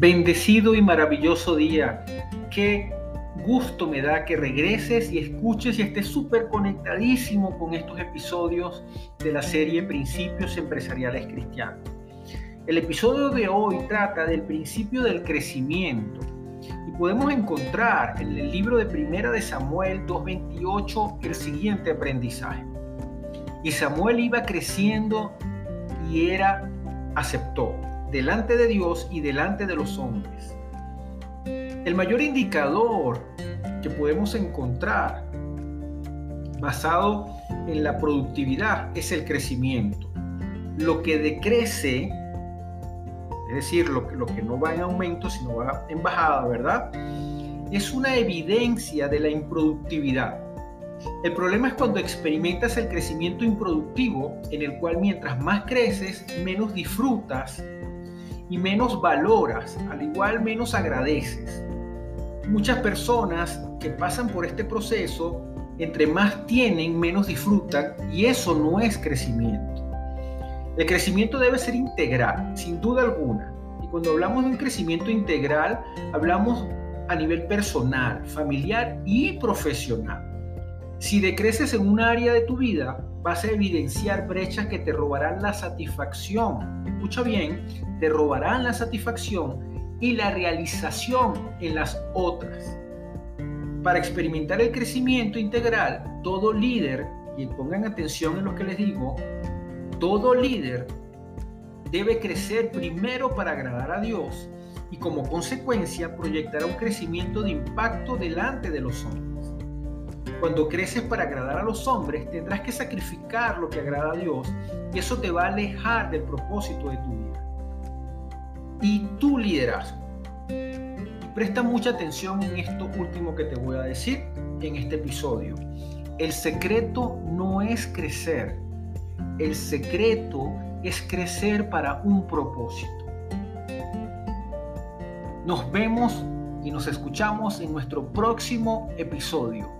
Bendecido y maravilloso día. Qué gusto me da que regreses y escuches y estés súper conectadísimo con estos episodios de la serie Principios Empresariales Cristianos. El episodio de hoy trata del principio del crecimiento y podemos encontrar en el libro de Primera de Samuel 2.28 el siguiente aprendizaje. Y Samuel iba creciendo y era aceptó delante de Dios y delante de los hombres. El mayor indicador que podemos encontrar basado en la productividad es el crecimiento. Lo que decrece, es decir, lo, que no va en aumento, sino va en bajada, ¿verdad? Es una evidencia de la improductividad. El problema es cuando experimentas el crecimiento improductivo, en el cual mientras más creces, menos disfrutas y menos valoras, al igual menos agradeces. Muchas personas que pasan por este proceso, entre más tienen, menos disfrutan y eso no es crecimiento. El crecimiento debe ser integral, sin duda alguna. Y cuando hablamos de un crecimiento integral, hablamos a nivel personal, familiar y profesional. Si decreces en un área de tu vida, vas a evidenciar brechas que te robarán la satisfacción. Escucha bien, te robarán la satisfacción y la realización en las otras. Para experimentar el crecimiento integral, todo líder, y pongan atención en lo que les digo, todo líder debe crecer primero para agradar a Dios y como consecuencia proyectará un crecimiento de impacto delante de los hombres. Cuando creces para agradar a los hombres, tendrás que sacrificar lo que agrada a Dios y eso te va a alejar del propósito de tu vida. Y tu liderazgo. Presta mucha atención en esto último que te voy a decir en este episodio. El secreto no es crecer. El secreto es crecer para un propósito. Nos vemos y nos escuchamos en nuestro próximo episodio.